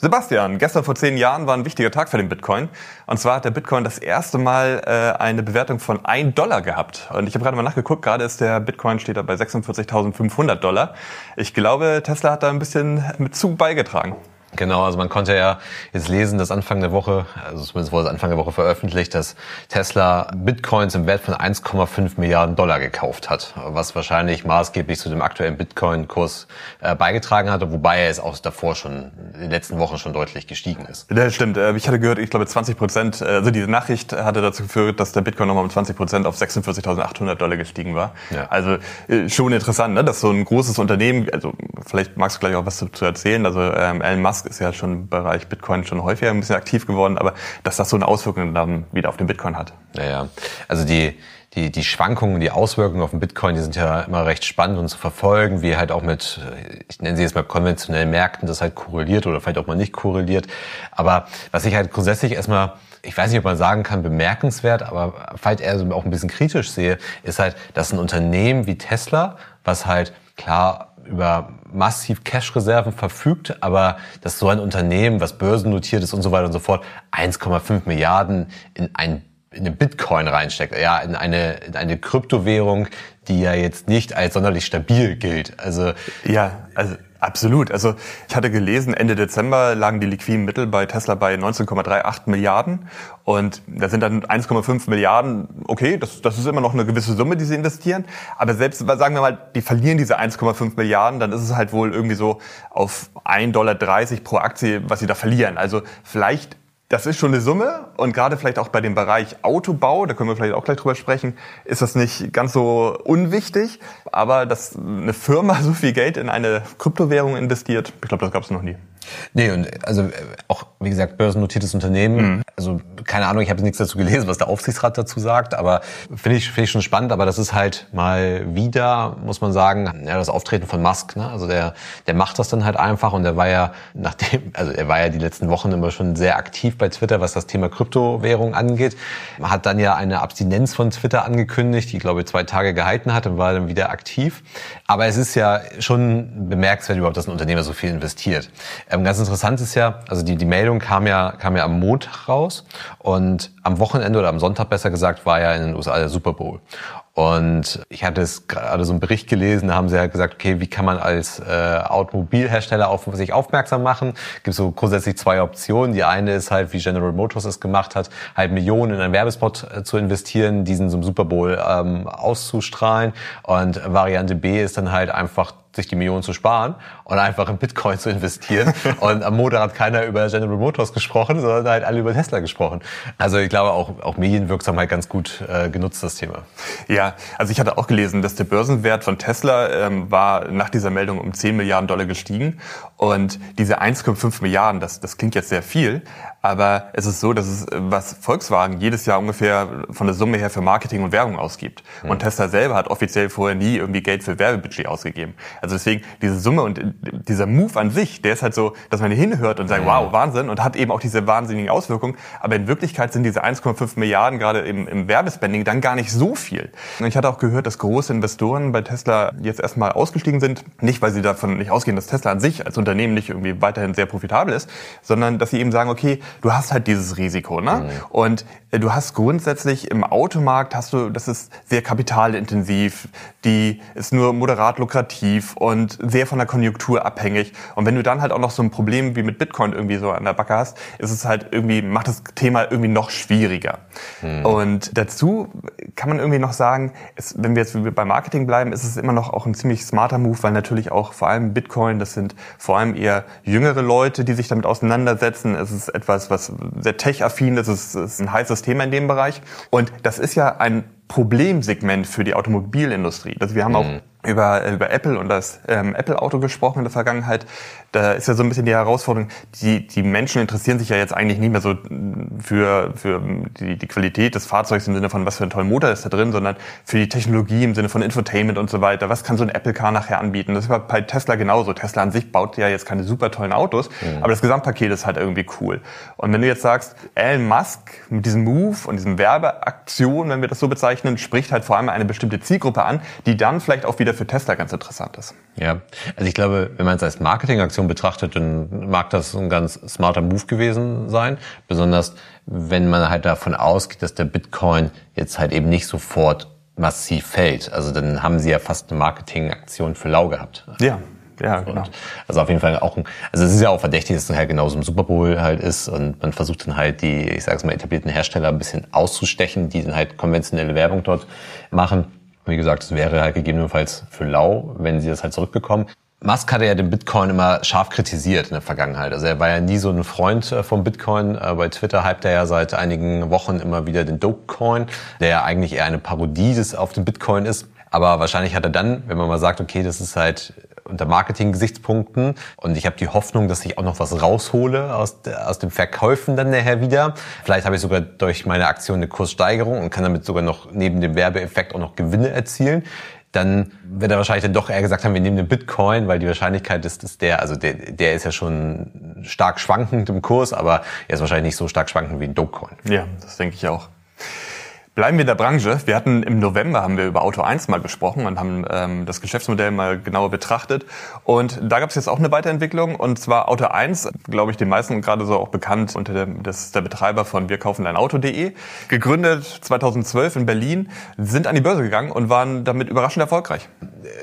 Sebastian, gestern vor zehn Jahren war ein wichtiger Tag für den Bitcoin. Und zwar hat der Bitcoin das erste Mal äh, eine Bewertung von 1 Dollar gehabt. Und ich habe gerade mal nachgeguckt, gerade ist der Bitcoin steht da bei 46.500 Dollar. Ich glaube, Tesla hat da ein bisschen mit zu beigetragen. Genau, also man konnte ja jetzt lesen, dass Anfang der Woche, also zumindest wurde es Anfang der Woche veröffentlicht, dass Tesla Bitcoins im Wert von 1,5 Milliarden Dollar gekauft hat, was wahrscheinlich maßgeblich zu dem aktuellen Bitcoin-Kurs äh, beigetragen hatte, wobei er es auch davor schon in den letzten Wochen schon deutlich gestiegen ist. Das stimmt. Äh, ich hatte gehört, ich glaube 20 Prozent, äh, also diese Nachricht hatte dazu geführt, dass der Bitcoin nochmal um 20 Prozent auf 46.800 Dollar gestiegen war. Ja. Also äh, schon interessant, ne? dass so ein großes Unternehmen, also vielleicht magst du gleich auch was dazu erzählen, also ähm, Elon Musk ist ja schon im Bereich Bitcoin schon häufiger ein bisschen aktiv geworden, aber dass das so eine Auswirkung dann wieder auf den Bitcoin hat. Naja, also die, die, die Schwankungen, die Auswirkungen auf den Bitcoin, die sind ja immer recht spannend und zu verfolgen, wie halt auch mit, ich nenne sie jetzt mal konventionellen Märkten, das halt korreliert oder vielleicht auch mal nicht korreliert. Aber was ich halt grundsätzlich erstmal ich weiß nicht, ob man sagen kann, bemerkenswert, aber vielleicht eher auch ein bisschen kritisch sehe, ist halt, dass ein Unternehmen wie Tesla, was halt klar über massiv Cash-Reserven verfügt, aber dass so ein Unternehmen, was börsennotiert ist und so weiter und so fort, 1,5 Milliarden in ein in eine Bitcoin reinsteckt, ja, in eine, in eine Kryptowährung, die ja jetzt nicht als sonderlich stabil gilt. Also ja, also Absolut. Also ich hatte gelesen, Ende Dezember lagen die liquiden Mittel bei Tesla bei 19,38 Milliarden und da sind dann 1,5 Milliarden, okay, das, das ist immer noch eine gewisse Summe, die sie investieren, aber selbst, sagen wir mal, die verlieren diese 1,5 Milliarden, dann ist es halt wohl irgendwie so auf 1,30 Dollar pro Aktie, was sie da verlieren. Also vielleicht das ist schon eine Summe und gerade vielleicht auch bei dem Bereich Autobau, da können wir vielleicht auch gleich drüber sprechen, ist das nicht ganz so unwichtig. Aber dass eine Firma so viel Geld in eine Kryptowährung investiert, ich glaube, das gab es noch nie. Nee, und also auch, wie gesagt, börsennotiertes Unternehmen. Mhm. Also keine Ahnung, ich habe nichts dazu gelesen, was der Aufsichtsrat dazu sagt, aber finde ich, finde ich schon spannend. Aber das ist halt mal wieder, muss man sagen, ja, das Auftreten von Musk. Ne? Also der, der macht das dann halt einfach und der war ja, nachdem, also er war ja die letzten Wochen immer schon sehr aktiv bei Twitter, was das Thema Kryptowährung angeht. Man hat dann ja eine Abstinenz von Twitter angekündigt, die, glaube ich, zwei Tage gehalten hat und war dann wieder aktiv. Aber es ist ja schon bemerkenswert überhaupt, dass ein Unternehmer so viel investiert. Ähm, ganz interessant ist ja, also die, die Meldung kam ja, kam ja am Montag raus und am Wochenende oder am Sonntag besser gesagt war ja in den USA der Super Bowl. Und ich hatte es gerade so einen Bericht gelesen, da haben sie halt gesagt, okay, wie kann man als äh, Automobilhersteller auf sich aufmerksam machen? Gibt so grundsätzlich zwei Optionen. Die eine ist halt, wie General Motors es gemacht hat, halt Millionen in einen Werbespot äh, zu investieren, diesen zum Super Bowl ähm, auszustrahlen. Und Variante B ist dann halt einfach sich die Millionen zu sparen und einfach in Bitcoin zu investieren. und am Montag hat keiner über General Motors gesprochen, sondern halt alle über Tesla gesprochen. Also ich glaube auch, auch Medienwirksamkeit ganz gut äh, genutzt, das Thema. Ja, also ich hatte auch gelesen, dass der Börsenwert von Tesla ähm, war nach dieser Meldung um 10 Milliarden Dollar gestiegen. Und diese 1,5 Milliarden, das, das klingt jetzt sehr viel, aber es ist so, dass es, was Volkswagen jedes Jahr ungefähr von der Summe her für Marketing und Werbung ausgibt. Mhm. Und Tesla selber hat offiziell vorher nie irgendwie Geld für Werbebudget ausgegeben. Also deswegen, diese Summe und dieser Move an sich, der ist halt so, dass man hinhört und sagt, mhm. wow, Wahnsinn, und hat eben auch diese wahnsinnigen Auswirkungen. Aber in Wirklichkeit sind diese 1,5 Milliarden gerade im, im Werbespending dann gar nicht so viel. Und ich hatte auch gehört, dass große Investoren bei Tesla jetzt erstmal ausgestiegen sind. Nicht, weil sie davon nicht ausgehen, dass Tesla an sich als Unternehmen nicht irgendwie weiterhin sehr profitabel ist, sondern dass sie eben sagen, okay, du hast halt dieses Risiko, ne? Mhm. Und äh, du hast grundsätzlich im Automarkt hast du, das ist sehr kapitalintensiv, die ist nur moderat lukrativ und sehr von der Konjunktur abhängig. Und wenn du dann halt auch noch so ein Problem wie mit Bitcoin irgendwie so an der Backe hast, ist es halt irgendwie, macht das Thema irgendwie noch schwieriger. Mhm. Und dazu kann man irgendwie noch sagen, es, wenn wir jetzt beim Marketing bleiben, ist es immer noch auch ein ziemlich smarter Move, weil natürlich auch vor allem Bitcoin, das sind vor allem eher jüngere Leute, die sich damit auseinandersetzen. Es ist etwas, was sehr tech-affin ist, es ist ein heißes Thema in dem Bereich. Und das ist ja ein Problemsegment für die Automobilindustrie. Also wir haben mhm. auch über, über Apple und das ähm, Apple-Auto gesprochen in der Vergangenheit. Da ist ja so ein bisschen die Herausforderung, die, die Menschen interessieren sich ja jetzt eigentlich nicht mehr so für, für die, die Qualität des Fahrzeugs im Sinne von, was für ein toller Motor ist da drin, sondern für die Technologie im Sinne von Infotainment und so weiter. Was kann so ein Apple-Car nachher anbieten? Das war bei Tesla genauso. Tesla an sich baut ja jetzt keine super tollen Autos, mhm. aber das Gesamtpaket ist halt irgendwie cool. Und wenn du jetzt sagst, Elon Musk mit diesem Move und diesem Werbeaktion, wenn wir das so bezeichnen, spricht halt vor allem eine bestimmte Zielgruppe an, die dann vielleicht auch wieder für Tesla ganz interessant ist. Ja, also ich glaube, wenn man es als Marketingaktion betrachtet, dann mag das ein ganz smarter Move gewesen sein. Besonders wenn man halt davon ausgeht, dass der Bitcoin jetzt halt eben nicht sofort massiv fällt. Also dann haben sie ja fast eine Marketingaktion für lau gehabt. Ja, ja, genau. Und also auf jeden Fall auch ein, also es ist ja auch verdächtig, dass es halt genauso im Super Bowl halt ist und man versucht dann halt die, ich sag's mal, etablierten Hersteller ein bisschen auszustechen, die dann halt konventionelle Werbung dort machen. Wie gesagt, es wäre halt gegebenenfalls für lau, wenn sie das halt zurückbekommen. Musk hatte ja den Bitcoin immer scharf kritisiert in der Vergangenheit. Also er war ja nie so ein Freund äh, vom Bitcoin. Äh, bei Twitter hypt er ja seit einigen Wochen immer wieder den Dogecoin, der ja eigentlich eher eine Parodie des auf den Bitcoin ist. Aber wahrscheinlich hat er dann, wenn man mal sagt, okay, das ist halt unter Marketing-Gesichtspunkten und ich habe die Hoffnung, dass ich auch noch was raushole aus, aus dem Verkäufen dann nachher wieder. Vielleicht habe ich sogar durch meine Aktion eine Kurssteigerung und kann damit sogar noch neben dem Werbeeffekt auch noch Gewinne erzielen dann wird er wahrscheinlich dann doch eher gesagt haben, wir nehmen den Bitcoin, weil die Wahrscheinlichkeit ist, dass der, also der, der ist ja schon stark schwankend im Kurs, aber er ist wahrscheinlich nicht so stark schwankend wie ein Dogecoin. Ja, das denke ich auch. Bleiben wir in der Branche. Wir hatten im November haben wir über Auto 1 mal gesprochen und haben ähm, das Geschäftsmodell mal genauer betrachtet. Und da gab es jetzt auch eine Weiterentwicklung. Und zwar Auto 1, glaube ich, den meisten gerade so auch bekannt unter dem, das ist der Betreiber von wir kaufen dein Auto.de. Gegründet 2012 in Berlin, sind an die Börse gegangen und waren damit überraschend erfolgreich.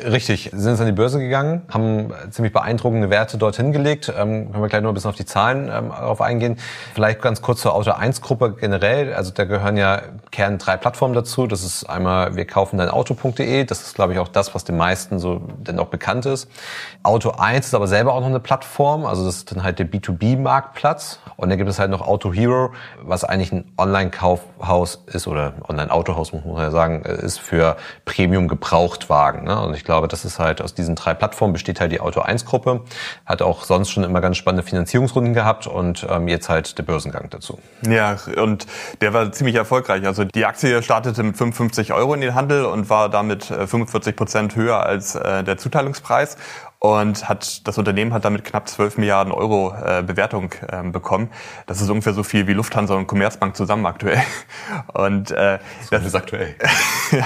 Richtig, sind jetzt an die Börse gegangen, haben ziemlich beeindruckende Werte dorthin gelegt. Ähm, können wir gleich noch ein bisschen auf die Zahlen ähm, darauf eingehen. Vielleicht ganz kurz zur Auto 1 Gruppe generell. Also da gehören ja Kern drei Plattformen dazu. Das ist einmal wir kaufen dein Auto.de. Das ist, glaube ich, auch das, was den meisten so denn auch bekannt ist. Auto 1 ist aber selber auch noch eine Plattform. Also das ist dann halt der B2B-Marktplatz. Und dann gibt es halt noch Auto Hero, was eigentlich ein Online-Kaufhaus ist oder Online-Autohaus, muss man ja sagen, ist für Premium-Gebrauchtwagen. Ne? Und ich glaube, das ist halt aus diesen drei Plattformen besteht halt die Auto 1-Gruppe. Hat auch sonst schon immer ganz spannende Finanzierungsrunden gehabt und ähm, jetzt halt der Börsengang dazu. Ja, und der war ziemlich erfolgreich. Also die Aktie startete mit 55 Euro in den Handel und war damit 45 äh, Prozent höher als äh, der Zuteilungspreis und hat das Unternehmen hat damit knapp 12 Milliarden Euro äh, Bewertung ähm, bekommen. Das ist ungefähr so viel wie Lufthansa und Commerzbank zusammen aktuell. Und äh, das, das ist aktuell. ja.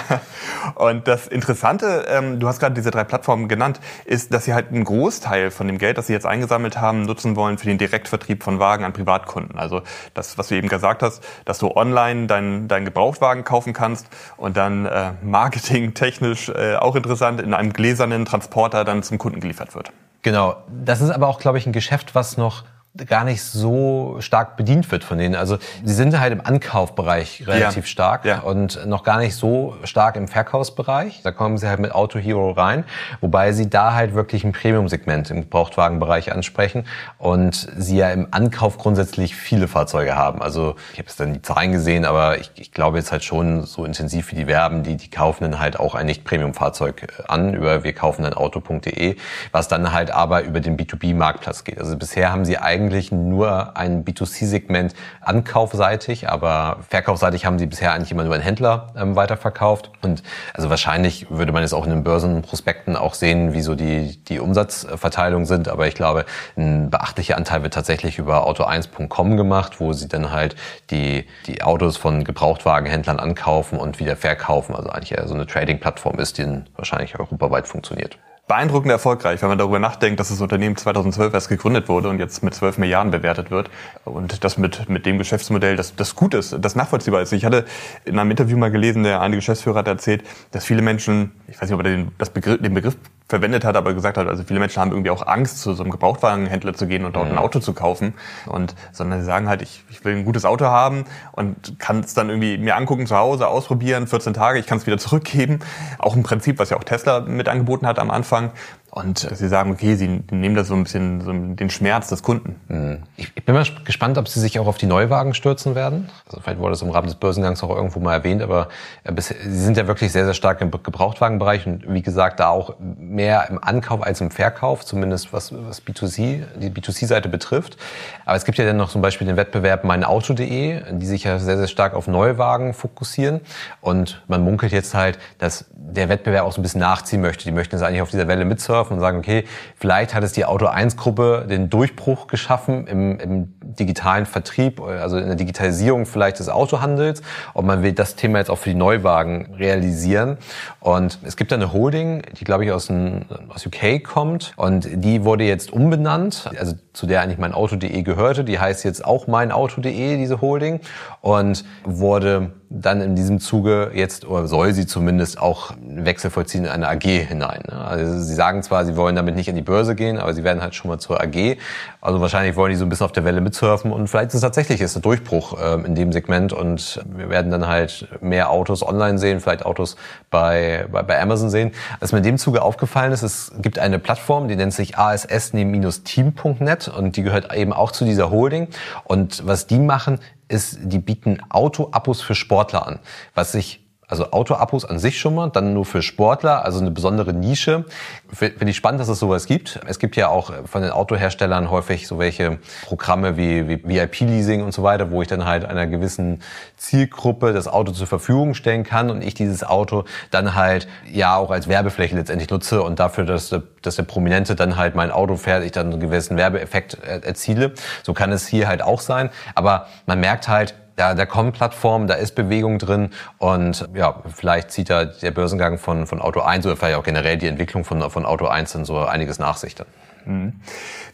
Und das Interessante, ähm, du hast gerade diese drei Plattformen genannt, ist, dass sie halt einen Großteil von dem Geld, das sie jetzt eingesammelt haben, nutzen wollen für den Direktvertrieb von Wagen an Privatkunden. Also das, was du eben gesagt hast, dass du online deinen dein Gebrauchtwagen kaufen kannst und dann äh, marketingtechnisch äh, auch interessant in einem gläsernen Transporter dann zum Kunden geliefert wird. Genau. Das ist aber auch, glaube ich, ein Geschäft, was noch gar nicht so stark bedient wird von denen. Also sie sind halt im Ankaufbereich relativ ja. stark ja. und noch gar nicht so stark im Verkaufsbereich. Da kommen sie halt mit Auto Hero rein, wobei sie da halt wirklich ein Premium-Segment im Gebrauchtwagenbereich ansprechen und sie ja im Ankauf grundsätzlich viele Fahrzeuge haben. Also ich habe jetzt dann die Zahlen gesehen, aber ich, ich glaube jetzt halt schon so intensiv wie die werben, die, die kaufen dann halt auch ein Nicht-Premium-Fahrzeug an über wir kaufen dann Auto.de, was dann halt aber über den B2B-Marktplatz geht. Also bisher haben sie eigentlich eigentlich nur ein B2C-Segment ankaufseitig, aber verkaufseitig haben sie bisher eigentlich immer nur einen Händler ähm, weiterverkauft. Und also wahrscheinlich würde man jetzt auch in den Börsenprospekten auch sehen, wie so die, die Umsatzverteilung sind. Aber ich glaube, ein beachtlicher Anteil wird tatsächlich über auto1.com gemacht, wo sie dann halt die, die Autos von Gebrauchtwagenhändlern ankaufen und wieder verkaufen. Also eigentlich eher so eine Trading-Plattform ist, die wahrscheinlich europaweit funktioniert beeindruckend erfolgreich, wenn man darüber nachdenkt, dass das Unternehmen 2012 erst gegründet wurde und jetzt mit 12 Milliarden bewertet wird und das mit, mit dem Geschäftsmodell, das, das gut ist, das nachvollziehbar ist. Ich hatte in einem Interview mal gelesen, der eine Geschäftsführer hat erzählt, dass viele Menschen, ich weiß nicht, ob er den, das Begriff, den Begriff verwendet hat, aber gesagt hat, also viele Menschen haben irgendwie auch Angst, zu so einem Gebrauchtwagenhändler zu gehen und dort ein mhm. Auto zu kaufen. Und sondern sie sagen halt, ich, ich will ein gutes Auto haben und kann es dann irgendwie mir angucken zu Hause, ausprobieren, 14 Tage, ich kann es wieder zurückgeben. Auch ein Prinzip, was ja auch Tesla mit angeboten hat am Anfang. Und Sie sagen, okay, Sie nehmen da so ein bisschen so den Schmerz des Kunden. Mhm. Ich, bin mal gespannt, ob Sie sich auch auf die Neuwagen stürzen werden. Also vielleicht wurde das im Rahmen des Börsengangs auch irgendwo mal erwähnt, aber äh, Sie sind ja wirklich sehr, sehr stark im Gebrauchtwagenbereich und wie gesagt, da auch mehr im Ankauf als im Verkauf, zumindest was, was B2C, die B2C-Seite betrifft. Aber es gibt ja dann noch zum Beispiel den Wettbewerb meinauto.de, die sich ja sehr, sehr stark auf Neuwagen fokussieren. Und man munkelt jetzt halt, dass der Wettbewerb auch so ein bisschen nachziehen möchte. Die möchten jetzt eigentlich auf dieser Welle mitsurfen und sagen, okay, vielleicht hat es die Auto 1 Gruppe den Durchbruch geschaffen im, im digitalen Vertrieb, also in der Digitalisierung vielleicht des Autohandels. Und man will das Thema jetzt auch für die Neuwagen realisieren. Und es gibt da eine Holding, die glaube ich aus, dem, aus UK kommt und die wurde jetzt umbenannt, also zu der eigentlich mein Auto.de gehörte. Die heißt jetzt auch mein Auto.de, diese Holding und wurde dann in diesem Zuge jetzt, oder soll sie zumindest auch einen Wechsel vollziehen in eine AG hinein. Ne? Also sie sagen zwar, sie wollen damit nicht in die Börse gehen, aber sie werden halt schon mal zur AG. Also wahrscheinlich wollen die so ein bisschen auf der Welle mitsurfen und vielleicht ist es tatsächlich ist ein Durchbruch ähm, in dem Segment und wir werden dann halt mehr Autos online sehen, vielleicht Autos bei, bei, bei Amazon sehen. Was mir in dem Zuge aufgefallen ist, es gibt eine Plattform, die nennt sich ass-team.net und die gehört eben auch zu dieser Holding. Und was die machen, ist, die bieten Auto-Abos für Sportler an, was sich also Auto-Abos an sich schon mal, dann nur für Sportler, also eine besondere Nische. Finde ich spannend, dass es sowas gibt. Es gibt ja auch von den Autoherstellern häufig so welche Programme wie, wie VIP-Leasing und so weiter, wo ich dann halt einer gewissen Zielgruppe das Auto zur Verfügung stellen kann und ich dieses Auto dann halt ja auch als Werbefläche letztendlich nutze und dafür, dass, dass der Prominente dann halt mein Auto fährt, ich dann einen gewissen Werbeeffekt erziele. So kann es hier halt auch sein. Aber man merkt halt, da, da kommen Plattformen, da ist Bewegung drin und ja, vielleicht zieht da der Börsengang von, von Auto 1 oder vielleicht auch generell die Entwicklung von, von Auto 1 dann so einiges nach sich dann. Mhm.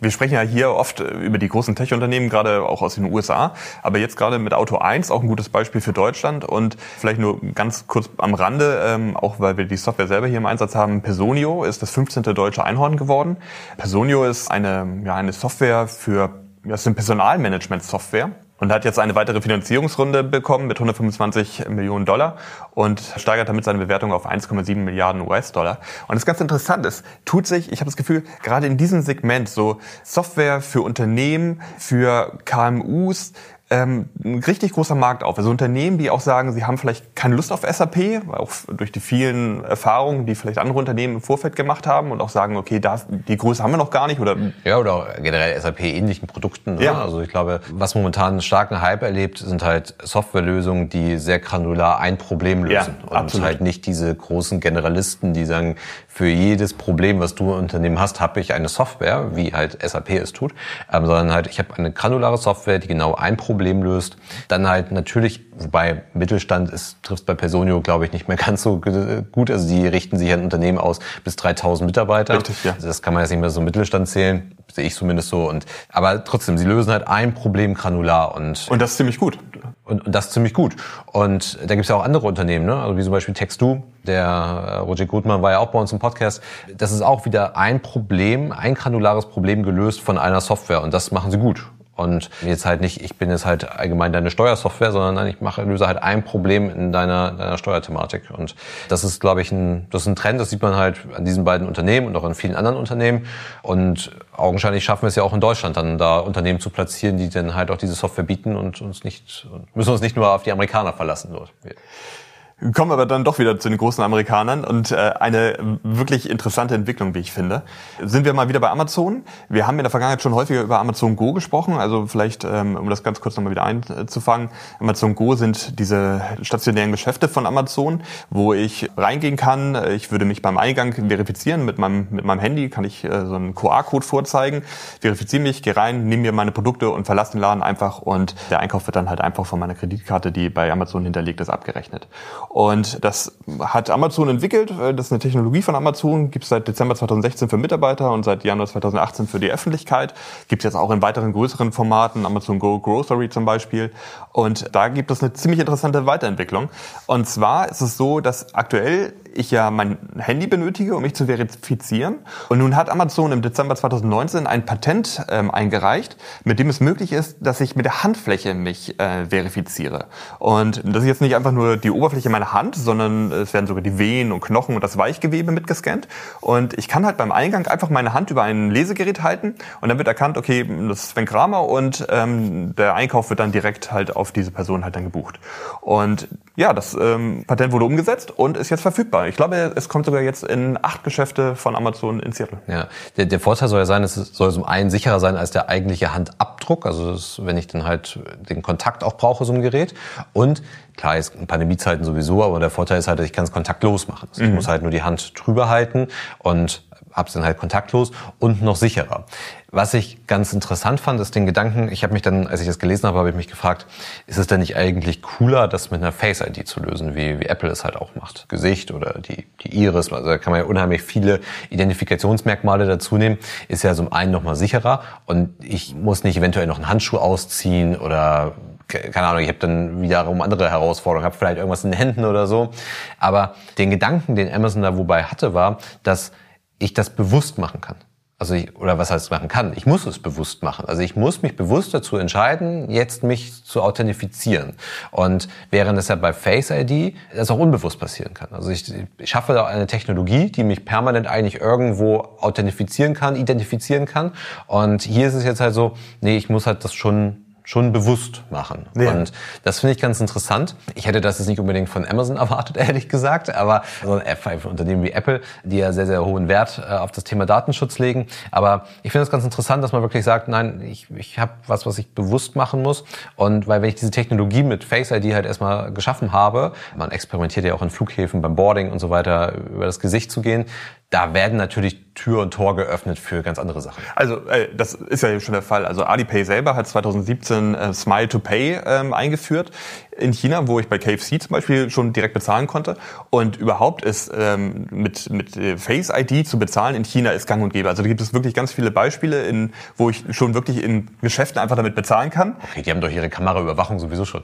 Wir sprechen ja hier oft über die großen Tech-Unternehmen, gerade auch aus den USA. Aber jetzt gerade mit Auto 1 auch ein gutes Beispiel für Deutschland. Und vielleicht nur ganz kurz am Rande, ähm, auch weil wir die Software selber hier im Einsatz haben. Personio ist das 15. deutsche Einhorn geworden. Personio ist eine, ja, eine Software für, ja, ist eine Personalmanagement-Software und hat jetzt eine weitere Finanzierungsrunde bekommen mit 125 Millionen Dollar und steigert damit seine Bewertung auf 1,7 Milliarden US-Dollar. Und das ganz interessant ist, tut sich, ich habe das Gefühl, gerade in diesem Segment so Software für Unternehmen, für KMUs, ähm, ein richtig großer Markt auf. Also Unternehmen, die auch sagen, sie haben vielleicht keine Lust auf SAP, auch durch die vielen Erfahrungen, die vielleicht andere Unternehmen im Vorfeld gemacht haben und auch sagen, okay, das, die Größe haben wir noch gar nicht oder ja oder generell SAP ähnlichen Produkten. Ne? Ja. Also ich glaube, was momentan einen starken Hype erlebt, sind halt Softwarelösungen, die sehr granular ein Problem lösen ja, und absolut. halt nicht diese großen Generalisten, die sagen, für jedes Problem, was du im Unternehmen hast, habe ich eine Software, wie halt SAP es tut, ähm, sondern halt ich habe eine granulare Software, die genau ein Problem löst. Dann halt natürlich, wobei Mittelstand ist, trifft bei Personio, glaube ich, nicht mehr ganz so gut. Also die richten sich an Unternehmen aus bis 3000 Mitarbeiter. Richtig, ja. Also das kann man jetzt nicht mehr so Mittelstand zählen, sehe ich zumindest so. Und aber trotzdem, sie lösen halt ein Problem granular und und das ist ziemlich gut. Und, und das ziemlich gut. Und da gibt es ja auch andere Unternehmen, ne? also wie zum Beispiel Text2, der äh, Roger Gutmann war ja auch bei uns im Podcast. Das ist auch wieder ein Problem, ein granulares Problem gelöst von einer Software und das machen sie gut. Und jetzt halt nicht, ich bin jetzt halt allgemein deine Steuersoftware, sondern nein, ich mache, löse halt ein Problem in deiner, deiner Steuerthematik. Und das ist, glaube ich, ein, das ist ein Trend, das sieht man halt an diesen beiden Unternehmen und auch an vielen anderen Unternehmen. Und augenscheinlich schaffen wir es ja auch in Deutschland, dann da Unternehmen zu platzieren, die dann halt auch diese Software bieten und uns nicht, müssen uns nicht nur auf die Amerikaner verlassen dort. Kommen aber dann doch wieder zu den großen Amerikanern und äh, eine wirklich interessante Entwicklung, wie ich finde. Sind wir mal wieder bei Amazon. Wir haben in der Vergangenheit schon häufiger über Amazon Go gesprochen, also vielleicht, ähm, um das ganz kurz nochmal wieder einzufangen. Amazon Go sind diese stationären Geschäfte von Amazon, wo ich reingehen kann. Ich würde mich beim Eingang verifizieren mit meinem, mit meinem Handy, kann ich äh, so einen QR-Code vorzeigen, verifiziere mich, gehe rein, nehme mir meine Produkte und verlasse den Laden einfach und der Einkauf wird dann halt einfach von meiner Kreditkarte, die bei Amazon hinterlegt ist, abgerechnet. Und das hat Amazon entwickelt. Das ist eine Technologie von Amazon, gibt es seit Dezember 2016 für Mitarbeiter und seit Januar 2018 für die Öffentlichkeit. Gibt es jetzt auch in weiteren größeren Formaten, Amazon Go Grocery zum Beispiel. Und da gibt es eine ziemlich interessante Weiterentwicklung. Und zwar ist es so, dass aktuell ich ja mein Handy benötige, um mich zu verifizieren. Und nun hat Amazon im Dezember 2019 ein Patent ähm, eingereicht, mit dem es möglich ist, dass ich mit der Handfläche mich äh, verifiziere. Und das ist jetzt nicht einfach nur die Oberfläche meiner meine Hand, sondern es werden sogar die Venen und Knochen und das Weichgewebe mitgescannt. Und ich kann halt beim Eingang einfach meine Hand über ein Lesegerät halten und dann wird erkannt, okay, das ist Sven Kramer und ähm, der Einkauf wird dann direkt halt auf diese Person halt dann gebucht. Und ja, das ähm, Patent wurde umgesetzt und ist jetzt verfügbar. Ich glaube, es kommt sogar jetzt in acht Geschäfte von Amazon in Seattle. Ja, der, der Vorteil soll ja sein, es soll zum einen sicherer sein als der eigentliche Handabdruck, also das, wenn ich dann halt den Kontakt auch brauche, so ein Gerät. Und klar, ist in Pandemiezeiten sowieso, aber der Vorteil ist halt, ich kann es kontaktlos machen. Also mhm. Ich muss halt nur die Hand drüber halten und habe es dann halt kontaktlos und noch sicherer. Was ich ganz interessant fand, ist den Gedanken, ich habe mich dann, als ich das gelesen habe, habe ich mich gefragt, ist es denn nicht eigentlich cooler, das mit einer Face-ID zu lösen, wie, wie Apple es halt auch macht? Gesicht oder die, die Iris, also da kann man ja unheimlich viele Identifikationsmerkmale dazu nehmen, ist ja zum einen nochmal sicherer und ich muss nicht eventuell noch einen Handschuh ausziehen oder keine Ahnung, ich habe dann wiederum andere Herausforderungen, habe vielleicht irgendwas in den Händen oder so. Aber den Gedanken, den Amazon da wobei hatte, war, dass ich das bewusst machen kann. Also ich, oder was heißt machen kann? Ich muss es bewusst machen. Also ich muss mich bewusst dazu entscheiden, jetzt mich zu authentifizieren. Und während es ja bei Face ID das auch unbewusst passieren kann. Also ich, ich schaffe da eine Technologie, die mich permanent eigentlich irgendwo authentifizieren kann, identifizieren kann. Und hier ist es jetzt halt so, nee, ich muss halt das schon schon bewusst machen. Ja. Und das finde ich ganz interessant. Ich hätte das jetzt nicht unbedingt von Amazon erwartet, ehrlich gesagt, aber so ein Unternehmen wie Apple, die ja sehr, sehr hohen Wert äh, auf das Thema Datenschutz legen. Aber ich finde es ganz interessant, dass man wirklich sagt, nein, ich, ich habe was, was ich bewusst machen muss. Und weil wenn ich diese Technologie mit Face ID halt erstmal geschaffen habe, man experimentiert ja auch in Flughäfen beim Boarding und so weiter, über das Gesicht zu gehen, da werden natürlich Tür und Tor geöffnet für ganz andere Sachen. Also äh, das ist ja schon der Fall. Also Alipay selber hat 2017 äh, Smile to Pay ähm, eingeführt in China, wo ich bei KFC zum Beispiel schon direkt bezahlen konnte. Und überhaupt ist ähm, mit, mit äh, Face ID zu bezahlen in China ist gang und gäbe. Also da gibt es wirklich ganz viele Beispiele, in, wo ich schon wirklich in Geschäften einfach damit bezahlen kann. Okay, die haben doch ihre Kameraüberwachung sowieso schon.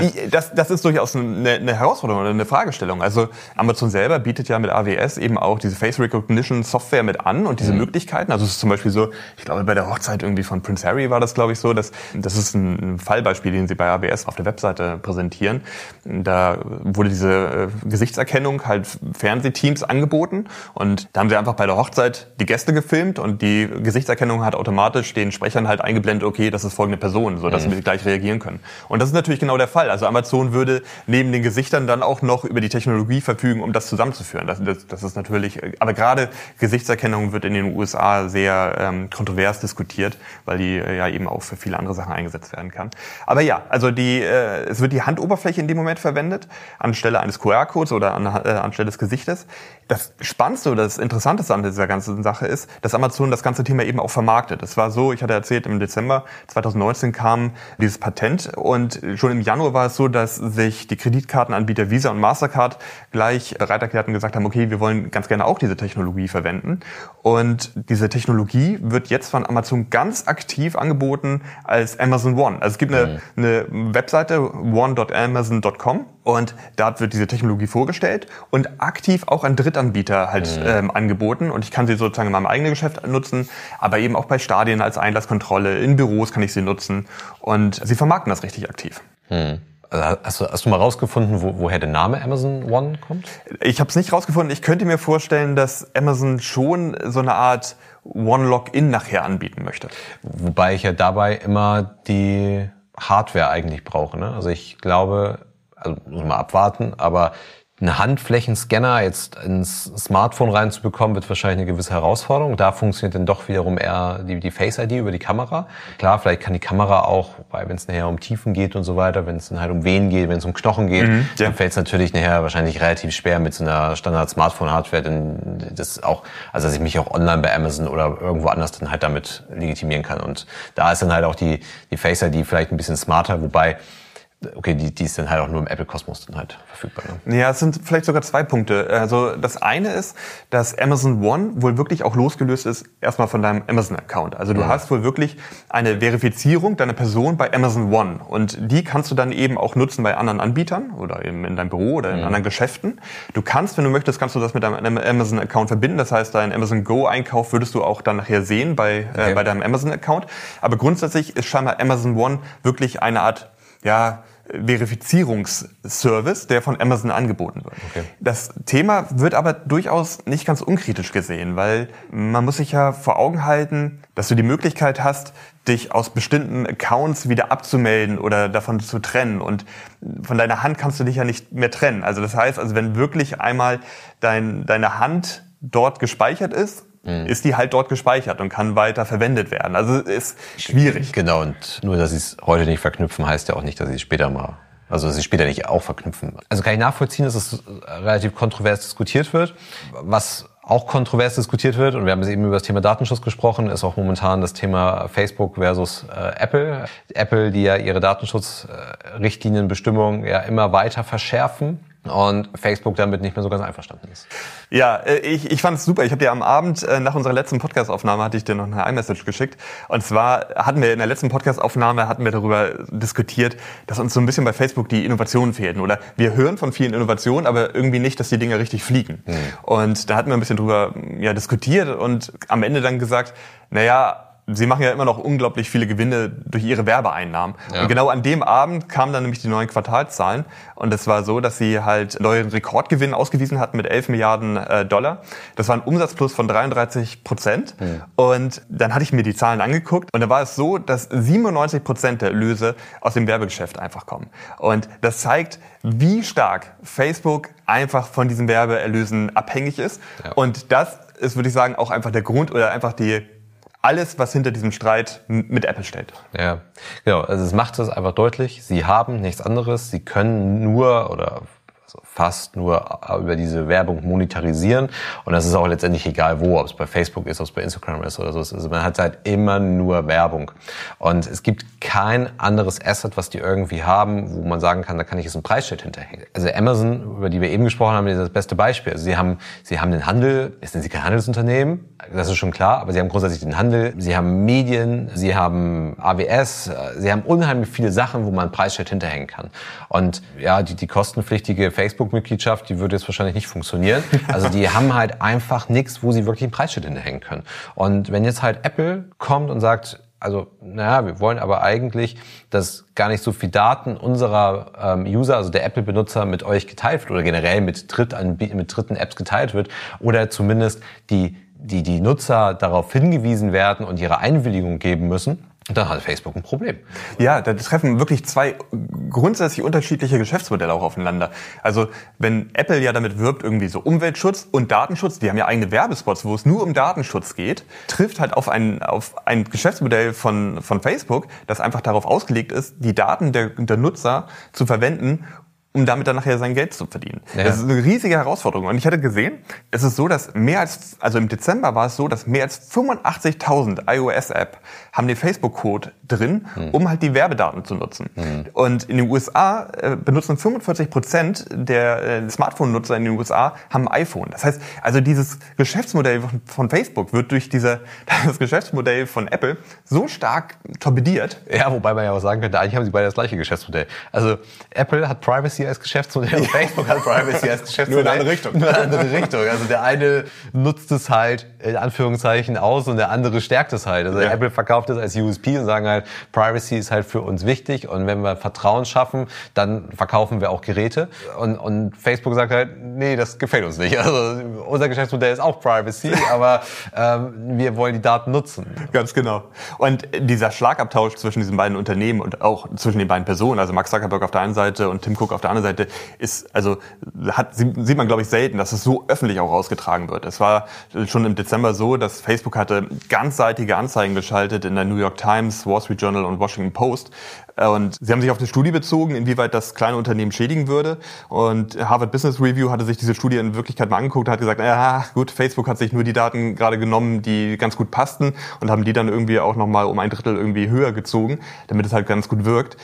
Äh, das, das ist durchaus eine, eine Herausforderung oder eine Fragestellung. Also Amazon selber bietet ja mit AWS eben auch diese Face Recognition Software mit an und diese mhm. Möglichkeiten. Also es ist zum Beispiel so, ich glaube bei der Hochzeit irgendwie von Prince Harry war das, glaube ich, so, dass das ist ein Fallbeispiel, den sie bei AWS auf der Webseite präsentieren. Da wurde diese äh, Gesichtserkennung halt Fernsehteams angeboten und da haben sie einfach bei der Hochzeit die Gäste gefilmt und die Gesichtserkennung hat automatisch den Sprechern halt eingeblendet, okay, das ist folgende Person, so dass mhm. wir gleich reagieren können. Und das ist natürlich genau der Fall. Also Amazon würde neben den Gesichtern dann auch noch über die Technologie verfügen, um das zusammenzuführen. Das, das, das ist natürlich, aber gerade Gesichtserkennung wird in den USA sehr ähm, kontrovers diskutiert, weil die äh, ja eben auch für viele andere Sachen eingesetzt werden kann. Aber ja, also die, äh, es wird die Handoberfläche in dem Moment verwendet, anstelle eines QR-Codes oder an, äh, anstelle des Gesichtes. Das Spannendste oder das Interessanteste an dieser ganzen Sache ist, dass Amazon das ganze Thema eben auch vermarktet. Es war so, ich hatte erzählt, im Dezember 2019 kam dieses Patent und schon im Januar war es so, dass sich die Kreditkartenanbieter Visa und Mastercard gleich bereit erklärt und gesagt haben, okay, wir wollen ganz gerne auch diese Technologie verwenden. Und diese Technologie wird jetzt von Amazon ganz aktiv angeboten als Amazon One. Also es gibt eine, mhm. eine Webseite, one www.amazon.com und dort wird diese Technologie vorgestellt und aktiv auch an Drittanbieter halt mhm. ähm, angeboten und ich kann sie sozusagen in meinem eigenen Geschäft nutzen, aber eben auch bei Stadien als Einlasskontrolle, in Büros kann ich sie nutzen und sie vermarkten das richtig aktiv. Mhm. Hast du, hast du mal rausgefunden, wo, woher der Name Amazon One kommt? Ich habe es nicht rausgefunden. Ich könnte mir vorstellen, dass Amazon schon so eine Art One-Login nachher anbieten möchte. Wobei ich ja dabei immer die Hardware eigentlich brauche. Ne? Also ich glaube, also muss man abwarten, aber eine Handflächenscanner jetzt ins Smartphone reinzubekommen, wird wahrscheinlich eine gewisse Herausforderung. Da funktioniert dann doch wiederum eher die, die Face ID über die Kamera. Klar, vielleicht kann die Kamera auch, weil wenn es nachher um Tiefen geht und so weiter, wenn es dann halt um Venen geht, wenn es um Knochen geht, mhm, ja. dann fällt es natürlich nachher wahrscheinlich relativ schwer mit so einer Standard-Smartphone-Hardware, denn das auch, also dass ich mich auch online bei Amazon oder irgendwo anders dann halt damit legitimieren kann. Und da ist dann halt auch die, die Face ID vielleicht ein bisschen smarter, wobei okay, die, die ist dann halt auch nur im Apple-Kosmos dann halt verfügbar. Ne? Ja, es sind vielleicht sogar zwei Punkte. Also das eine ist, dass Amazon One wohl wirklich auch losgelöst ist erstmal von deinem Amazon-Account. Also du ja. hast wohl wirklich eine Verifizierung deiner Person bei Amazon One und die kannst du dann eben auch nutzen bei anderen Anbietern oder eben in deinem Büro oder in ja. anderen Geschäften. Du kannst, wenn du möchtest, kannst du das mit deinem Amazon-Account verbinden. Das heißt, dein Amazon Go-Einkauf würdest du auch dann nachher sehen bei, äh, okay. äh, bei deinem Amazon-Account. Aber grundsätzlich ist scheinbar Amazon One wirklich eine Art ja, Verifizierungsservice, der von Amazon angeboten wird. Okay. Das Thema wird aber durchaus nicht ganz unkritisch gesehen, weil man muss sich ja vor Augen halten, dass du die Möglichkeit hast, dich aus bestimmten Accounts wieder abzumelden oder davon zu trennen. Und von deiner Hand kannst du dich ja nicht mehr trennen. Also das heißt, also wenn wirklich einmal dein, deine Hand dort gespeichert ist, mhm. ist die halt dort gespeichert und kann weiter verwendet werden. Also ist schwierig. Genau, und nur, dass sie es heute nicht verknüpfen, heißt ja auch nicht, dass sie es später mal also dass sie später nicht auch verknüpfen. Also kann ich nachvollziehen, dass es relativ kontrovers diskutiert wird. Was auch kontrovers diskutiert wird, und wir haben jetzt eben über das Thema Datenschutz gesprochen, ist auch momentan das Thema Facebook versus äh, Apple. Apple, die ja ihre Datenschutzrichtlinienbestimmungen ja immer weiter verschärfen und Facebook damit nicht mehr so ganz einverstanden ist. Ja, äh, ich, ich fand es super. Ich habe dir am Abend äh, nach unserer letzten Podcastaufnahme hatte ich dir noch eine iMessage geschickt. Und zwar hatten wir in der letzten Podcastaufnahme hatten wir darüber diskutiert, dass uns so ein bisschen bei Facebook die Innovationen fehlten. Oder wir hören von vielen Innovationen, aber irgendwie nicht, dass die Dinge richtig fliegen. Mhm. Und da hatten wir ein bisschen drüber ja, diskutiert und am Ende dann gesagt, naja, sie machen ja immer noch unglaublich viele Gewinne durch ihre Werbeeinnahmen. Ja. Und genau an dem Abend kamen dann nämlich die neuen Quartalszahlen. Und es war so, dass sie halt neuen Rekordgewinn ausgewiesen hatten mit 11 Milliarden äh, Dollar. Das war ein Umsatzplus von 33 Prozent. Mhm. Und dann hatte ich mir die Zahlen angeguckt. Und da war es so, dass 97 Prozent der Erlöse aus dem Werbegeschäft einfach kommen. Und das zeigt, wie stark Facebook einfach von diesen Werbeerlösen abhängig ist. Ja. Und das ist, würde ich sagen, auch einfach der Grund oder einfach die alles, was hinter diesem Streit mit Apple steht. Ja, genau. Also es macht es einfach deutlich. Sie haben nichts anderes. Sie können nur oder fast nur über diese Werbung monetarisieren. Und das ist auch letztendlich egal wo, ob es bei Facebook ist, ob es bei Instagram ist oder so. Also man hat halt immer nur Werbung. Und es gibt kein anderes Asset, was die irgendwie haben, wo man sagen kann, da kann ich jetzt ein Preisschild hinterhängen. Also Amazon, über die wir eben gesprochen haben, ist das beste Beispiel. Also sie haben, sie haben den Handel, jetzt sind sie kein Handelsunternehmen, das ist schon klar, aber sie haben grundsätzlich den Handel, sie haben Medien, sie haben AWS, sie haben unheimlich viele Sachen, wo man ein Preisschild hinterhängen kann. Und ja, die, die kostenpflichtige Facebook Facebook-Mitgliedschaft, die würde jetzt wahrscheinlich nicht funktionieren. Also die haben halt einfach nichts, wo sie wirklich ein Preisschild hinterhängen können. Und wenn jetzt halt Apple kommt und sagt, also, naja, wir wollen aber eigentlich, dass gar nicht so viel Daten unserer ähm, User, also der Apple-Benutzer mit euch geteilt wird oder generell mit, Dritt mit dritten Apps geteilt wird oder zumindest die, die, die Nutzer darauf hingewiesen werden und ihre Einwilligung geben müssen, dann hat Facebook ein Problem. Ja, da treffen wirklich zwei grundsätzlich unterschiedliche Geschäftsmodelle auch aufeinander. Also wenn Apple ja damit wirbt, irgendwie so Umweltschutz und Datenschutz, die haben ja eigene Werbespots, wo es nur um Datenschutz geht, trifft halt auf ein, auf ein Geschäftsmodell von, von Facebook, das einfach darauf ausgelegt ist, die Daten der, der Nutzer zu verwenden, um damit dann nachher sein Geld zu verdienen. Ja. Das ist eine riesige Herausforderung. Und ich hatte gesehen, es ist so, dass mehr als, also im Dezember war es so, dass mehr als 85.000 iOS-App haben den Facebook-Code drin, hm. um halt die Werbedaten zu nutzen. Hm. Und in den USA äh, benutzen 45 Prozent der äh, Smartphone-Nutzer in den USA haben ein iPhone. Das heißt, also dieses Geschäftsmodell von, von Facebook wird durch diese, das Geschäftsmodell von Apple so stark torpediert. Ja, wobei man ja auch sagen könnte, eigentlich haben sie beide das gleiche Geschäftsmodell. Also Apple hat Privacy als Geschäftsmodell und Facebook hat Privacy als Geschäftsmodell. Nur in eine andere Richtung. Nur in eine andere Richtung. Also der eine nutzt es halt in Anführungszeichen aus und der andere stärkt es halt. Also. Apple verkauft es als USP und sagen halt, Privacy ist halt für uns wichtig und wenn wir Vertrauen schaffen, dann verkaufen wir auch Geräte. Und, und Facebook sagt halt, nee, das gefällt uns nicht. Also unser Geschäftsmodell ist auch Privacy, aber ähm, wir wollen die Daten nutzen. Ganz genau. Und dieser Schlagabtausch zwischen diesen beiden Unternehmen und auch zwischen den beiden Personen, also Max Zuckerberg auf der einen Seite und Tim Cook auf der anderen Seite, ist, also hat, sieht man, glaube ich, selten, dass es so öffentlich auch rausgetragen wird. Es war schon im Dezember so, dass Facebook hatte ganzseitige Anzeigen geschaltet in der New York Times, Wall Street Journal und Washington Post. Und sie haben sich auf die Studie bezogen, inwieweit das kleine Unternehmen schädigen würde. Und Harvard Business Review hatte sich diese Studie in Wirklichkeit mal angeguckt, hat gesagt, ja gut, Facebook hat sich nur die Daten gerade genommen, die ganz gut passten und haben die dann irgendwie auch nochmal um ein Drittel irgendwie höher gezogen, damit es halt ganz gut wirkt.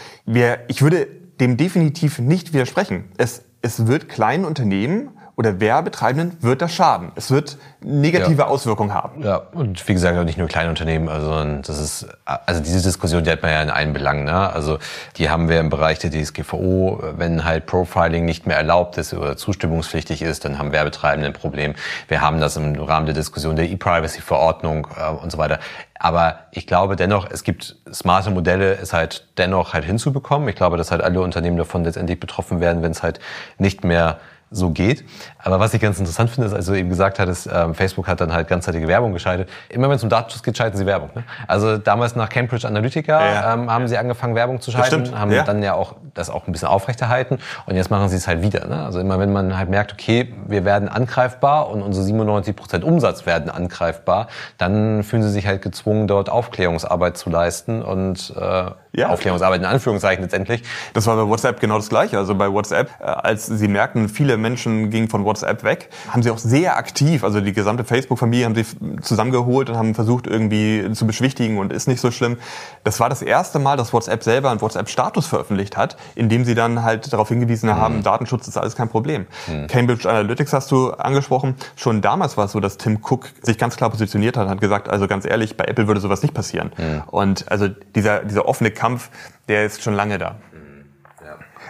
Ich würde dem definitiv nicht widersprechen. Es, es wird kleinen Unternehmen oder Werbetreibenden wird das schaden. Es wird negative ja. Auswirkungen haben. Ja, und wie gesagt, nicht nur kleine Unternehmen, also das ist, also diese Diskussion, die hat man ja in allen Belangen, ne? Also die haben wir im Bereich der DSGVO, wenn halt Profiling nicht mehr erlaubt ist oder zustimmungspflichtig ist, dann haben Werbetreibende ein Problem. Wir haben das im Rahmen der Diskussion der E-Privacy-Verordnung äh, und so weiter. Aber ich glaube dennoch, es gibt smarte Modelle, es halt dennoch halt hinzubekommen. Ich glaube, dass halt alle Unternehmen davon letztendlich betroffen werden, wenn es halt nicht mehr so geht. Aber was ich ganz interessant finde, ist, als du eben gesagt hattest, ähm, Facebook hat dann halt ganzzeitige Werbung geschaltet. Immer wenn es um Datenschutz geht, schalten sie Werbung. Ne? Also damals nach Cambridge Analytica ja. ähm, haben sie angefangen, Werbung zu schalten, haben ja. dann ja auch das auch ein bisschen aufrechterhalten und jetzt machen sie es halt wieder. Ne? Also immer wenn man halt merkt, okay, wir werden angreifbar und unsere 97 Prozent Umsatz werden angreifbar, dann fühlen sie sich halt gezwungen, dort Aufklärungsarbeit zu leisten und äh, ja. Aufklärungsarbeit in Anführungszeichen letztendlich. Das war bei WhatsApp genau das Gleiche. Also bei WhatsApp, äh, als sie merkten, viele Menschen gingen von WhatsApp weg, haben sie auch sehr aktiv, also die gesamte Facebook-Familie haben sie zusammengeholt und haben versucht irgendwie zu beschwichtigen und ist nicht so schlimm. Das war das erste Mal, dass WhatsApp selber einen WhatsApp-Status veröffentlicht hat, in dem sie dann halt darauf hingewiesen mhm. haben, Datenschutz ist alles kein Problem. Mhm. Cambridge Analytics hast du angesprochen. Schon damals war es so, dass Tim Cook sich ganz klar positioniert hat, hat gesagt, also ganz ehrlich, bei Apple würde sowas nicht passieren. Mhm. Und also dieser, dieser offene Kampf, der ist schon lange da.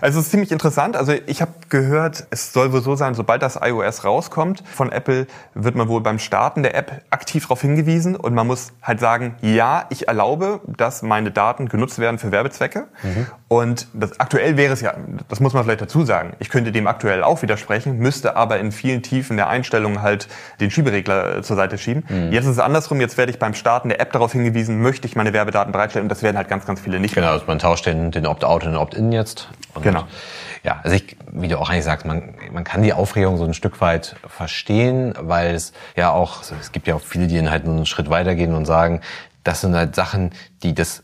Also es ist ziemlich interessant. Also ich habe gehört, es soll wohl so sein, sobald das iOS rauskommt von Apple, wird man wohl beim Starten der App aktiv darauf hingewiesen und man muss halt sagen, ja, ich erlaube, dass meine Daten genutzt werden für Werbezwecke. Mhm. Und das, aktuell wäre es ja, das muss man vielleicht dazu sagen, ich könnte dem aktuell auch widersprechen, müsste aber in vielen Tiefen der Einstellungen halt den Schieberegler äh, zur Seite schieben. Mhm. Jetzt ist es andersrum, jetzt werde ich beim Starten der App darauf hingewiesen, möchte ich meine Werbedaten bereitstellen und das werden halt ganz, ganz viele nicht. Genau, also man tauscht den, den Opt-out und den Opt-in jetzt. Und genau. Ja, also ich, wie du auch eigentlich sagst, man, man kann die Aufregung so ein Stück weit verstehen, weil es ja auch, also es gibt ja auch viele, die dann halt nur einen Schritt weitergehen und sagen, das sind halt Sachen, die das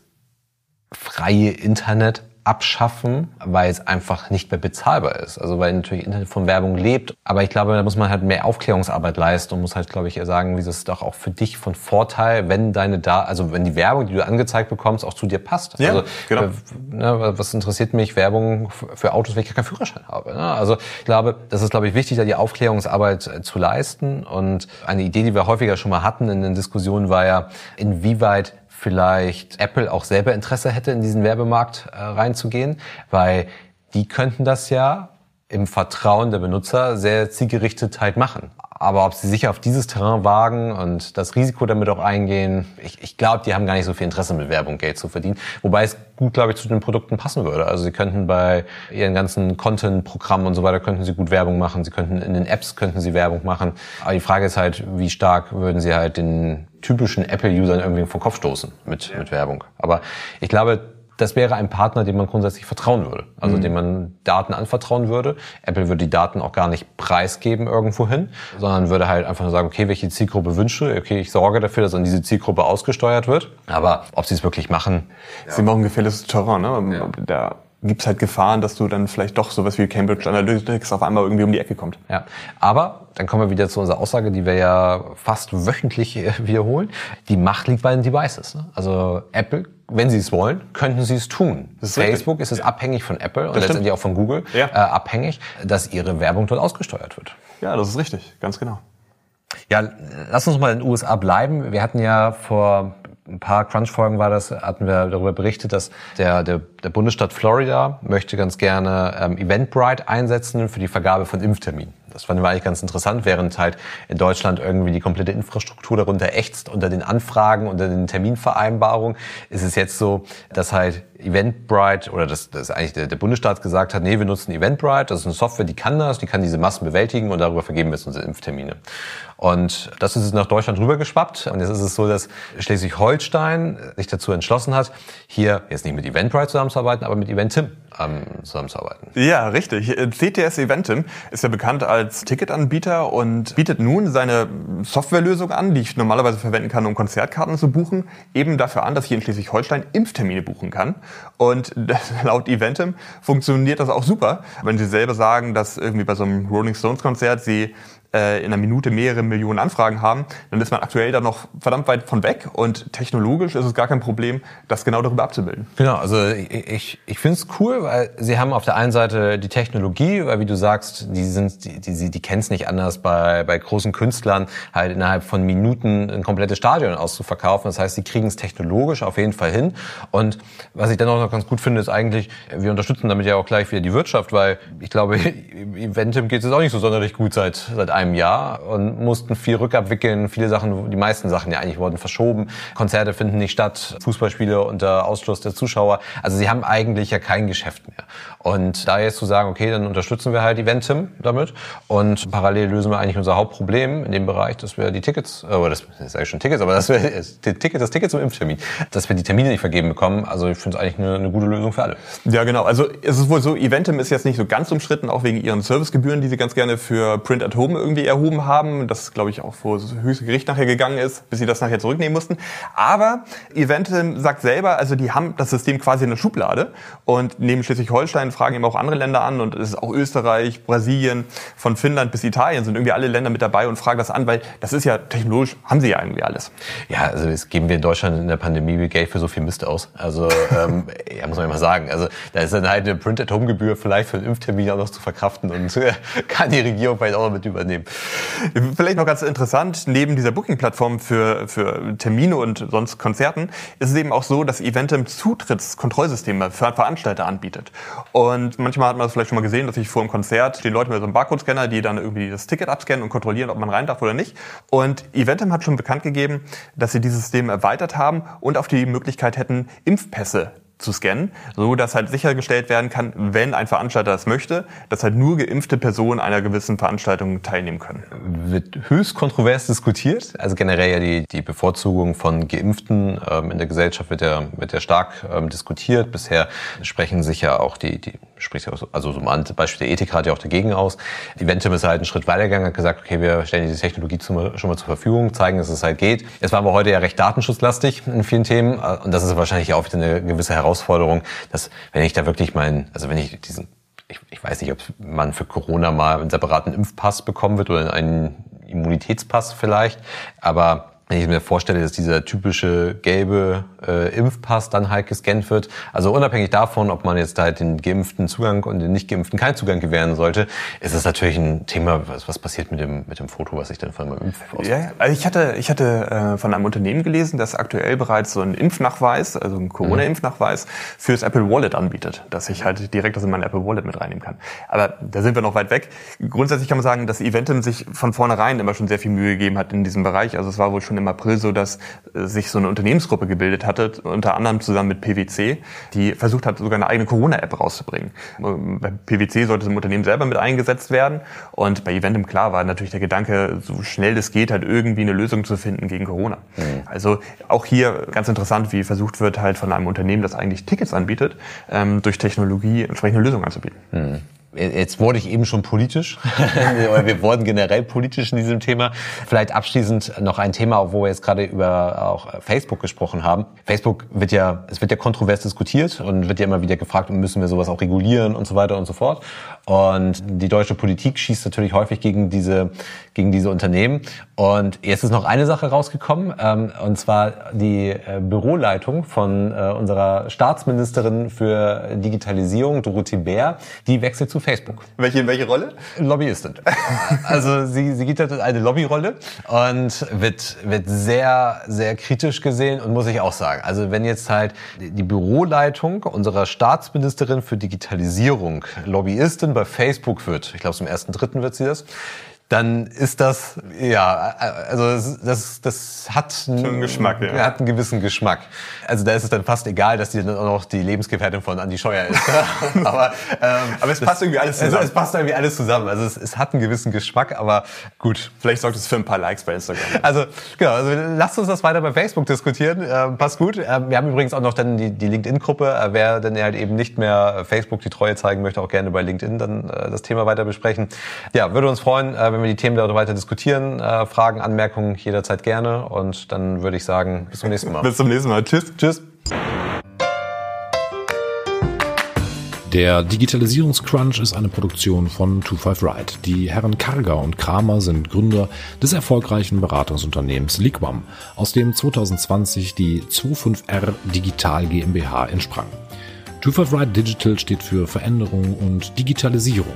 freie Internet abschaffen, weil es einfach nicht mehr bezahlbar ist. Also weil natürlich Internet von Werbung lebt. Aber ich glaube, da muss man halt mehr Aufklärungsarbeit leisten und muss halt, glaube ich, sagen, wie es doch auch für dich von Vorteil, wenn deine da, also wenn die Werbung, die du angezeigt bekommst, auch zu dir passt. Ja, also, genau. Äh, ne, was interessiert mich Werbung für Autos, wenn ich keinen Führerschein habe? Ne? Also ich glaube, das ist, glaube ich, wichtig, da die Aufklärungsarbeit äh, zu leisten. Und eine Idee, die wir häufiger schon mal hatten in den Diskussionen, war ja, inwieweit vielleicht Apple auch selber Interesse hätte, in diesen Werbemarkt äh, reinzugehen, weil die könnten das ja im Vertrauen der Benutzer sehr zielgerichtet halt machen. Aber ob sie sich auf dieses Terrain wagen und das Risiko damit auch eingehen, ich, ich glaube, die haben gar nicht so viel Interesse mit Werbung Geld zu verdienen. Wobei es gut, glaube ich, zu den Produkten passen würde. Also sie könnten bei ihren ganzen Content-Programmen und so weiter, könnten sie gut Werbung machen. Sie könnten in den Apps könnten sie Werbung machen. Aber die Frage ist halt, wie stark würden sie halt den typischen Apple-Usern irgendwie vom Kopf stoßen mit, ja. mit Werbung. Aber ich glaube, das wäre ein Partner, dem man grundsätzlich vertrauen würde. Also mhm. dem man Daten anvertrauen würde. Apple würde die Daten auch gar nicht preisgeben irgendwohin, sondern würde halt einfach nur sagen, okay, welche Zielgruppe wünsche, okay, ich sorge dafür, dass an diese Zielgruppe ausgesteuert wird. Aber ob sie es wirklich machen. Ja. Sie machen gefährliches Terrain, ne? Ja. Da gibt es halt Gefahren, dass du dann vielleicht doch sowas wie Cambridge Analytics auf einmal irgendwie um die Ecke kommt. Ja, aber dann kommen wir wieder zu unserer Aussage, die wir ja fast wöchentlich wiederholen. Die Macht liegt bei den Devices. Ne? Also Apple, wenn sie es wollen, könnten sie es tun. Ist Facebook richtig. ist es abhängig von Apple und letztendlich auch von Google ja. äh, abhängig, dass ihre Werbung dort ausgesteuert wird. Ja, das ist richtig, ganz genau. Ja, lass uns mal in den USA bleiben. Wir hatten ja vor ein paar Crunch-Folgen war das, hatten wir darüber berichtet, dass der, der, der Bundesstaat Florida möchte ganz gerne ähm, Eventbrite einsetzen für die Vergabe von Impfterminen. Das fanden wir eigentlich ganz interessant, während halt in Deutschland irgendwie die komplette Infrastruktur darunter ächzt unter den Anfragen, unter den Terminvereinbarungen, ist es jetzt so, dass halt Eventbrite oder das, das eigentlich der, der Bundesstaat gesagt hat, nee, wir nutzen Eventbrite, das ist eine Software, die kann das, die kann diese Massen bewältigen und darüber vergeben wir jetzt unsere Impftermine. Und das ist nach Deutschland rübergeschwappt und jetzt ist es so, dass Schleswig-Holstein sich dazu entschlossen hat, hier jetzt nicht mit Eventbrite zusammenzuarbeiten, aber mit Eventim ähm, zusammenzuarbeiten. Ja, richtig. CTS Eventim ist ja bekannt als Ticketanbieter und bietet nun seine Softwarelösung an, die ich normalerweise verwenden kann, um Konzertkarten zu buchen, eben dafür an, dass ich in Schleswig-Holstein Impftermine buchen kann. Und laut Eventim funktioniert das auch super. Wenn Sie selber sagen, dass irgendwie bei so einem Rolling Stones Konzert Sie äh, in einer Minute mehrere Millionen Anfragen haben, dann ist man aktuell da noch verdammt weit von weg und technologisch ist es gar kein Problem, das genau darüber abzubilden. Genau, also ich, ich finde es cool, weil sie haben auf der einen Seite die Technologie, weil wie du sagst, die sind, die, die, die kennen es nicht anders bei, bei großen Künstlern, halt innerhalb von Minuten ein komplettes Stadion auszuverkaufen. Das heißt, sie kriegen es technologisch auf jeden Fall hin. Und was ich dann auch noch ganz gut finde, ist eigentlich, wir unterstützen damit ja auch gleich wieder die Wirtschaft, weil ich glaube, Eventim geht es auch nicht so sonderlich gut seit, seit einem Jahr und mussten viel rückabwickeln. Viele Sachen, die meisten Sachen ja eigentlich wurden verschoben. Konzerte finden nicht statt, Fußballspiele unter Ausschluss der Zuschauer. Also sie haben eigentlich ja kein Geschäft mehr. Und da jetzt zu sagen, okay, dann unterstützen wir halt Eventim damit und parallel lösen wir eigentlich unser Hauptproblem in dem Bereich, dass wir die Tickets, äh, das ist eigentlich schon Tickets, aber dass wir das Ticket, das Ticket zum Impftermin, dass wir die Termine nicht vergeben bekommen. Also ich finde es eigentlich eine, eine gute Lösung für alle. Ja, genau. Also es ist wohl so, Eventim ist jetzt nicht so ganz umstritten, auch wegen ihren Servicegebühren, die sie ganz gerne für Print at Home irgendwie erhoben haben. Das glaube ich auch vor das höchste Gericht nachher gegangen ist, bis sie das nachher zurücknehmen mussten. Aber Eventim sagt selber, also die haben das System quasi in der Schublade und neben Schleswig-Holstein fragen eben auch andere Länder an und es ist auch Österreich, Brasilien, von Finnland bis Italien sind irgendwie alle Länder mit dabei und fragen das an, weil das ist ja technologisch, haben sie ja irgendwie alles. Ja, also das geben wir in Deutschland in der Pandemie Geld für so viel Mist aus. Also ähm, ja, muss man ja mal sagen. Also da ist dann halt eine Print-at-Home-Gebühr vielleicht für einen Impftermin auch noch zu verkraften und äh, kann die Regierung vielleicht auch noch mit übernehmen. Vielleicht noch ganz interessant, neben dieser Booking-Plattform für, für Termine und sonst Konzerten ist es eben auch so, dass Eventim Zutrittskontrollsysteme für Veranstalter anbietet. Und manchmal hat man das vielleicht schon mal gesehen, dass ich vor einem Konzert stehen Leute mit so einem Barcode-Scanner, die dann irgendwie das Ticket abscannen und kontrollieren, ob man rein darf oder nicht. Und Eventim hat schon bekannt gegeben, dass sie dieses System erweitert haben und auf die Möglichkeit hätten, Impfpässe zu scannen, so dass halt sichergestellt werden kann, wenn ein Veranstalter das möchte, dass halt nur geimpfte Personen einer gewissen Veranstaltung teilnehmen können. Wird höchst kontrovers diskutiert. Also generell ja die, die Bevorzugung von Geimpften ähm, in der Gesellschaft wird ja, wird ja stark ähm, diskutiert. Bisher sprechen sich ja auch die, die spricht also so ein Beispiel der Ethik ja auch dagegen aus. Eventim ist halt einen Schritt weitergegangen, hat gesagt, okay, wir stellen diese Technologie schon mal zur Verfügung, zeigen, dass es halt geht. Es war aber heute ja recht datenschutzlastig in vielen Themen und das ist wahrscheinlich auch wieder eine gewisse Herausforderung, dass wenn ich da wirklich meinen, also wenn ich diesen ich, ich weiß nicht, ob man für Corona mal einen separaten Impfpass bekommen wird oder einen Immunitätspass vielleicht, aber wenn ich mir vorstelle, dass dieser typische gelbe äh, Impfpass dann halt gescannt wird, also unabhängig davon, ob man jetzt halt den Geimpften Zugang und den Nicht-Geimpften keinen Zugang gewähren sollte, ist es natürlich ein Thema, was, was passiert mit dem, mit dem Foto, was ich dann von meinem Impf Ja, also ich hatte, ich hatte äh, von einem Unternehmen gelesen, das aktuell bereits so einen Impfnachweis, also einen Corona-Impfnachweis fürs Apple Wallet anbietet, dass ich halt direkt das in mein Apple Wallet mit reinnehmen kann. Aber da sind wir noch weit weg. Grundsätzlich kann man sagen, dass Eventim sich von vornherein immer schon sehr viel Mühe gegeben hat in diesem Bereich. Also es war wohl schon im April so, dass äh, sich so eine Unternehmensgruppe gebildet hatte, unter anderem zusammen mit PwC, die versucht hat, sogar eine eigene Corona-App rauszubringen. Ähm, bei PwC sollte es im Unternehmen selber mit eingesetzt werden und bei Eventim klar war natürlich der Gedanke, so schnell es geht, halt irgendwie eine Lösung zu finden gegen Corona. Mhm. Also auch hier ganz interessant, wie versucht wird, halt von einem Unternehmen, das eigentlich Tickets anbietet, ähm, durch Technologie entsprechende Lösungen anzubieten. Mhm. Jetzt wurde ich eben schon politisch. wir wurden generell politisch in diesem Thema. Vielleicht abschließend noch ein Thema, wo wir jetzt gerade über auch Facebook gesprochen haben. Facebook wird ja, es wird ja kontrovers diskutiert und wird ja immer wieder gefragt, müssen wir sowas auch regulieren und so weiter und so fort. Und die deutsche Politik schießt natürlich häufig gegen diese, gegen diese Unternehmen. Und jetzt ist noch eine Sache rausgekommen, ähm, und zwar die äh, Büroleitung von äh, unserer Staatsministerin für Digitalisierung, Dorothee Bär, die wechselt zu Facebook. Welche, welche Rolle? Lobbyistin. also sie, sie geht halt eine Lobbyrolle und wird, wird sehr, sehr kritisch gesehen und muss ich auch sagen. Also wenn jetzt halt die Büroleitung unserer Staatsministerin für Digitalisierung Lobbyistin bei Facebook wird, ich glaube zum ersten Dritten wird sie das, dann ist das, ja, also das, das hat, einen, Geschmack, ja. hat einen gewissen Geschmack. Also da ist es dann fast egal, dass die dann auch noch die Lebensgefährtin von Andi Scheuer ist. aber, ähm, aber es passt irgendwie alles zusammen. Es, es, passt irgendwie alles zusammen. Also es, es hat einen gewissen Geschmack, aber gut. Vielleicht sorgt es für ein paar Likes bei Instagram. Also genau, also lasst uns das weiter bei Facebook diskutieren. Ähm, passt gut. Ähm, wir haben übrigens auch noch dann die, die LinkedIn-Gruppe. Äh, wer denn halt eben nicht mehr Facebook die Treue zeigen möchte, auch gerne bei LinkedIn dann äh, das Thema weiter besprechen. Ja, würde uns freuen, äh, wenn wir die Themen da weiter diskutieren. Äh, Fragen, Anmerkungen jederzeit gerne. Und dann würde ich sagen, bis zum nächsten Mal. bis zum nächsten Mal. Tschüss. Tschüss. Der Digitalisierungscrunch ist eine Produktion von 25 Ride. Die Herren Karger und Kramer sind Gründer des erfolgreichen Beratungsunternehmens Liquam, aus dem 2020 die 25R Digital GmbH entsprang. 25 Ride Digital steht für Veränderung und Digitalisierung.